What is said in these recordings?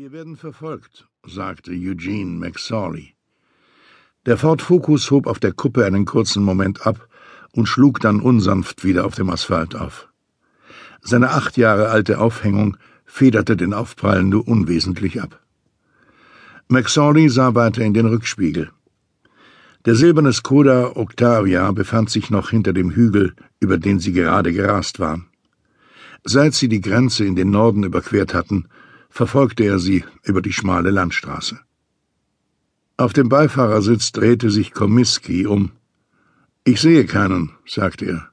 Wir werden verfolgt, sagte Eugene McSorley. Der Ford Focus hob auf der Kuppe einen kurzen Moment ab und schlug dann unsanft wieder auf dem Asphalt auf. Seine acht Jahre alte Aufhängung federte den Aufprall nur unwesentlich ab. McSorley sah weiter in den Rückspiegel. Der silberne Skoda Octavia befand sich noch hinter dem Hügel, über den sie gerade gerast waren. Seit sie die Grenze in den Norden überquert hatten, verfolgte er sie über die schmale Landstraße. Auf dem Beifahrersitz drehte sich Komiski um. Ich sehe keinen, sagte er.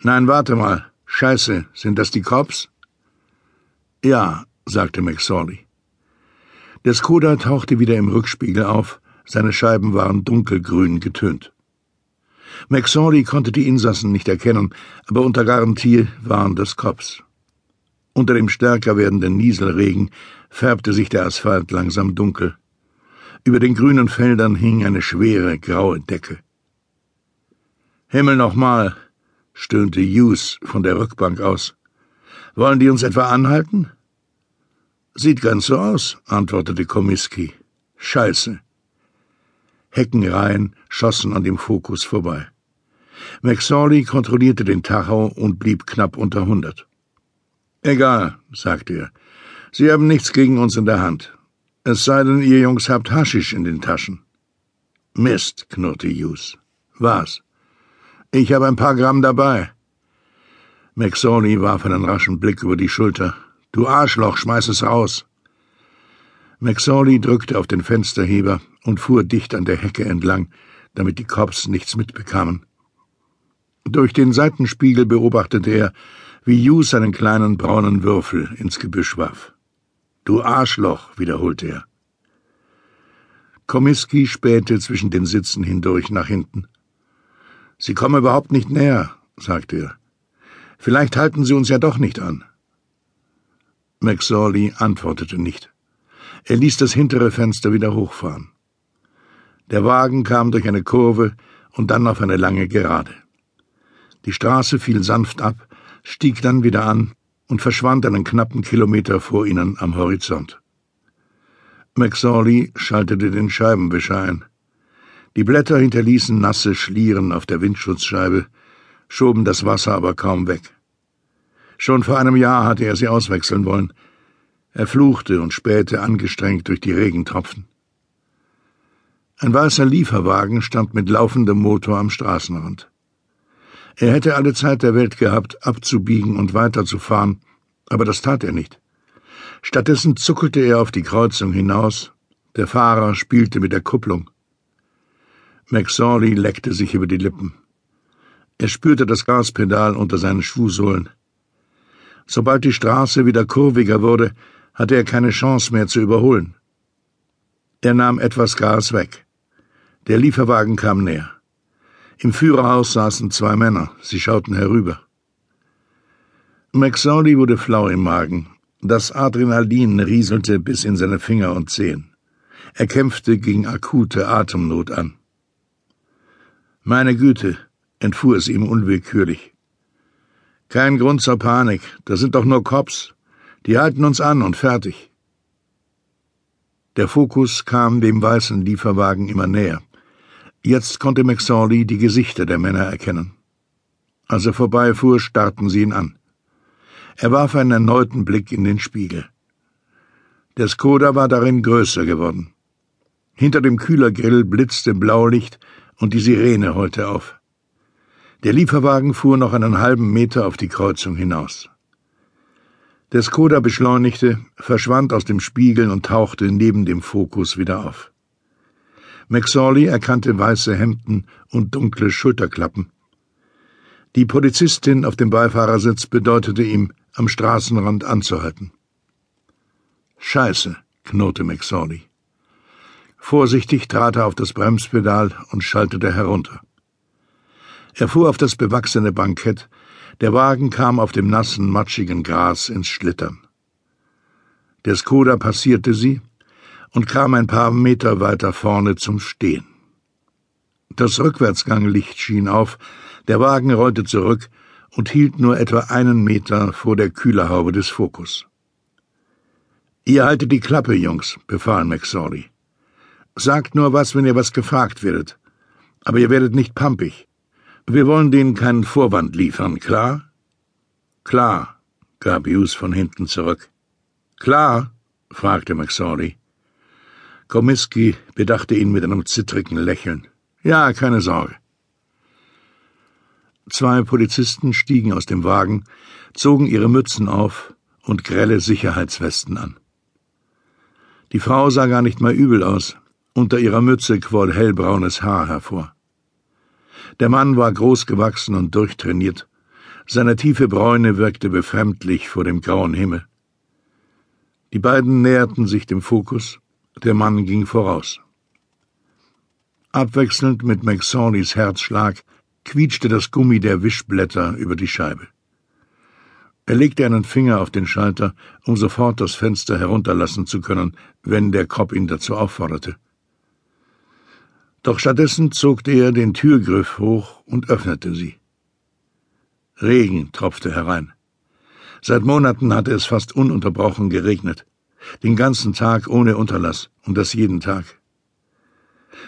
Nein, warte mal. Scheiße, sind das die Cops? Ja, sagte McSorley. Der Skoda tauchte wieder im Rückspiegel auf, seine Scheiben waren dunkelgrün getönt. McSorley konnte die Insassen nicht erkennen, aber unter Garantie waren das Cops. Unter dem stärker werdenden Nieselregen färbte sich der Asphalt langsam dunkel. Über den grünen Feldern hing eine schwere graue Decke. Himmel nochmal, stöhnte Hughes von der Rückbank aus. Wollen die uns etwa anhalten? Sieht ganz so aus, antwortete Komiski. Scheiße. Heckenreihen schossen an dem Fokus vorbei. McSorley kontrollierte den Tacho und blieb knapp unter hundert. Egal, sagte er. Sie haben nichts gegen uns in der Hand. Es sei denn, ihr Jungs habt Haschisch in den Taschen. Mist, knurrte Hughes. Was? Ich habe ein paar Gramm dabei. McSorley warf einen raschen Blick über die Schulter. Du Arschloch, schmeiß es raus. McSorley drückte auf den Fensterheber und fuhr dicht an der Hecke entlang, damit die Cops nichts mitbekamen. Durch den Seitenspiegel beobachtete er, wie Hughes einen kleinen braunen Würfel ins Gebüsch warf. Du Arschloch, wiederholte er. Komiski spähte zwischen den Sitzen hindurch nach hinten. Sie kommen überhaupt nicht näher, sagte er. Vielleicht halten Sie uns ja doch nicht an. McSorley antwortete nicht. Er ließ das hintere Fenster wieder hochfahren. Der Wagen kam durch eine Kurve und dann auf eine lange Gerade. Die Straße fiel sanft ab, stieg dann wieder an und verschwand einen knappen Kilometer vor ihnen am Horizont. McSorley schaltete den Scheibenwischer ein. Die Blätter hinterließen nasse Schlieren auf der Windschutzscheibe, schoben das Wasser aber kaum weg. Schon vor einem Jahr hatte er sie auswechseln wollen. Er fluchte und spähte angestrengt durch die Regentropfen. Ein weißer Lieferwagen stand mit laufendem Motor am Straßenrand. Er hätte alle Zeit der Welt gehabt, abzubiegen und weiterzufahren, aber das tat er nicht. Stattdessen zuckelte er auf die Kreuzung hinaus, der Fahrer spielte mit der Kupplung. McSorley leckte sich über die Lippen. Er spürte das Gaspedal unter seinen Schuhsohlen. Sobald die Straße wieder kurviger wurde, hatte er keine Chance mehr zu überholen. Er nahm etwas Gas weg. Der Lieferwagen kam näher. Im Führerhaus saßen zwei Männer, sie schauten herüber. McSorley wurde flau im Magen. Das Adrenalin rieselte bis in seine Finger und Zehen. Er kämpfte gegen akute Atemnot an. Meine Güte, entfuhr es ihm unwillkürlich. Kein Grund zur Panik, das sind doch nur Cops. Die halten uns an und fertig. Der Fokus kam dem weißen Lieferwagen immer näher. Jetzt konnte McSorley die Gesichter der Männer erkennen. Als er vorbeifuhr, starrten sie ihn an. Er warf einen erneuten Blick in den Spiegel. Der Skoda war darin größer geworden. Hinter dem Kühlergrill blitzte Blaulicht und die Sirene heulte auf. Der Lieferwagen fuhr noch einen halben Meter auf die Kreuzung hinaus. Der Skoda beschleunigte, verschwand aus dem Spiegel und tauchte neben dem Fokus wieder auf. McSorley erkannte weiße Hemden und dunkle Schulterklappen. Die Polizistin auf dem Beifahrersitz bedeutete ihm, am Straßenrand anzuhalten. Scheiße, knurrte McSorley. Vorsichtig trat er auf das Bremspedal und schaltete herunter. Er fuhr auf das bewachsene Bankett, der Wagen kam auf dem nassen, matschigen Gras ins Schlittern. Der Skoda passierte sie und kam ein paar Meter weiter vorne zum Stehen. Das Rückwärtsganglicht schien auf, der Wagen rollte zurück und hielt nur etwa einen Meter vor der Kühlerhaube des Fokus. Ihr haltet die Klappe, Jungs, befahl McSorley. Sagt nur was, wenn ihr was gefragt werdet. Aber ihr werdet nicht pampig. Wir wollen denen keinen Vorwand liefern, klar? Klar, gab Hughes von hinten zurück. Klar? fragte McSorley. Komisky bedachte ihn mit einem zittrigen Lächeln. Ja, keine Sorge. Zwei Polizisten stiegen aus dem Wagen, zogen ihre Mützen auf und grelle Sicherheitswesten an. Die Frau sah gar nicht mal übel aus. Unter ihrer Mütze quoll hellbraunes Haar hervor. Der Mann war groß gewachsen und durchtrainiert. Seine tiefe Bräune wirkte befremdlich vor dem grauen Himmel. Die beiden näherten sich dem Fokus, der Mann ging voraus. Abwechselnd mit McSorleys Herzschlag quietschte das Gummi der Wischblätter über die Scheibe. Er legte einen Finger auf den Schalter, um sofort das Fenster herunterlassen zu können, wenn der Kopf ihn dazu aufforderte. Doch stattdessen zog er den Türgriff hoch und öffnete sie. Regen tropfte herein. Seit Monaten hatte es fast ununterbrochen geregnet, den ganzen Tag ohne Unterlass und das jeden Tag.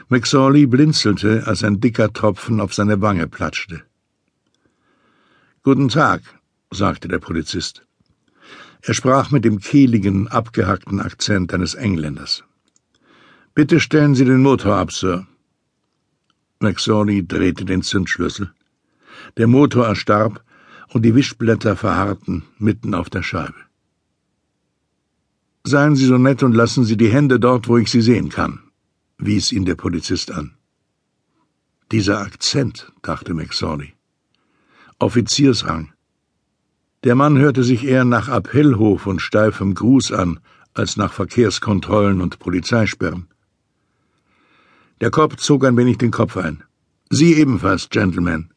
McSorley blinzelte, als ein dicker Tropfen auf seine Wange platschte. Guten Tag, sagte der Polizist. Er sprach mit dem kehligen, abgehackten Akzent eines Engländers. Bitte stellen Sie den Motor ab, Sir. McSorley drehte den Zündschlüssel. Der Motor erstarb und die Wischblätter verharrten mitten auf der Scheibe. Seien Sie so nett und lassen Sie die Hände dort, wo ich sie sehen kann, wies ihn der Polizist an. Dieser Akzent, dachte McSorley. Offiziersrang. Der Mann hörte sich eher nach Appellhof und steifem Gruß an, als nach Verkehrskontrollen und Polizeisperren. Der Kopf zog ein wenig den Kopf ein. Sie ebenfalls, Gentlemen.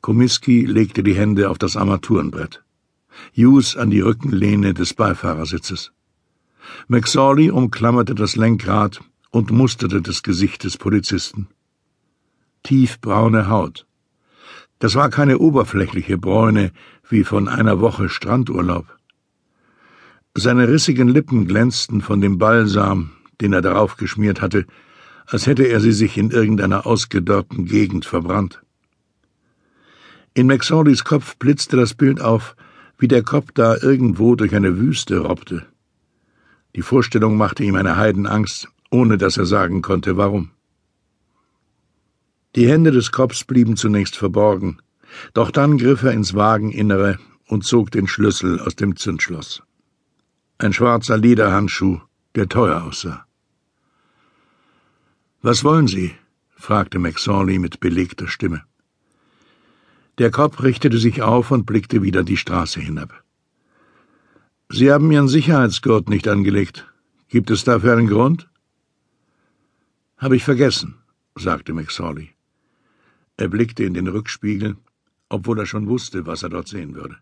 Komiski legte die Hände auf das Armaturenbrett. Hughes an die Rückenlehne des Beifahrersitzes. McSorley umklammerte das Lenkrad und musterte das Gesicht des Polizisten. Tiefbraune Haut, das war keine oberflächliche Bräune wie von einer Woche Strandurlaub. Seine rissigen Lippen glänzten von dem Balsam, den er darauf geschmiert hatte, als hätte er sie sich in irgendeiner ausgedörrten Gegend verbrannt. In McSorleys Kopf blitzte das Bild auf, wie der Kopf da irgendwo durch eine Wüste robbte. Die Vorstellung machte ihm eine Heidenangst, ohne dass er sagen konnte, warum. Die Hände des Kopfs blieben zunächst verborgen, doch dann griff er ins Wageninnere und zog den Schlüssel aus dem Zündschloss. Ein schwarzer Lederhandschuh, der teuer aussah. Was wollen Sie? fragte McSorley mit belegter Stimme. Der Kopf richtete sich auf und blickte wieder die Straße hinab. Sie haben Ihren Sicherheitsgurt nicht angelegt. Gibt es dafür einen Grund? Habe ich vergessen, sagte McSorley. Er blickte in den Rückspiegel, obwohl er schon wusste, was er dort sehen würde.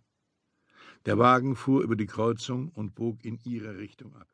Der Wagen fuhr über die Kreuzung und bog in ihre Richtung ab.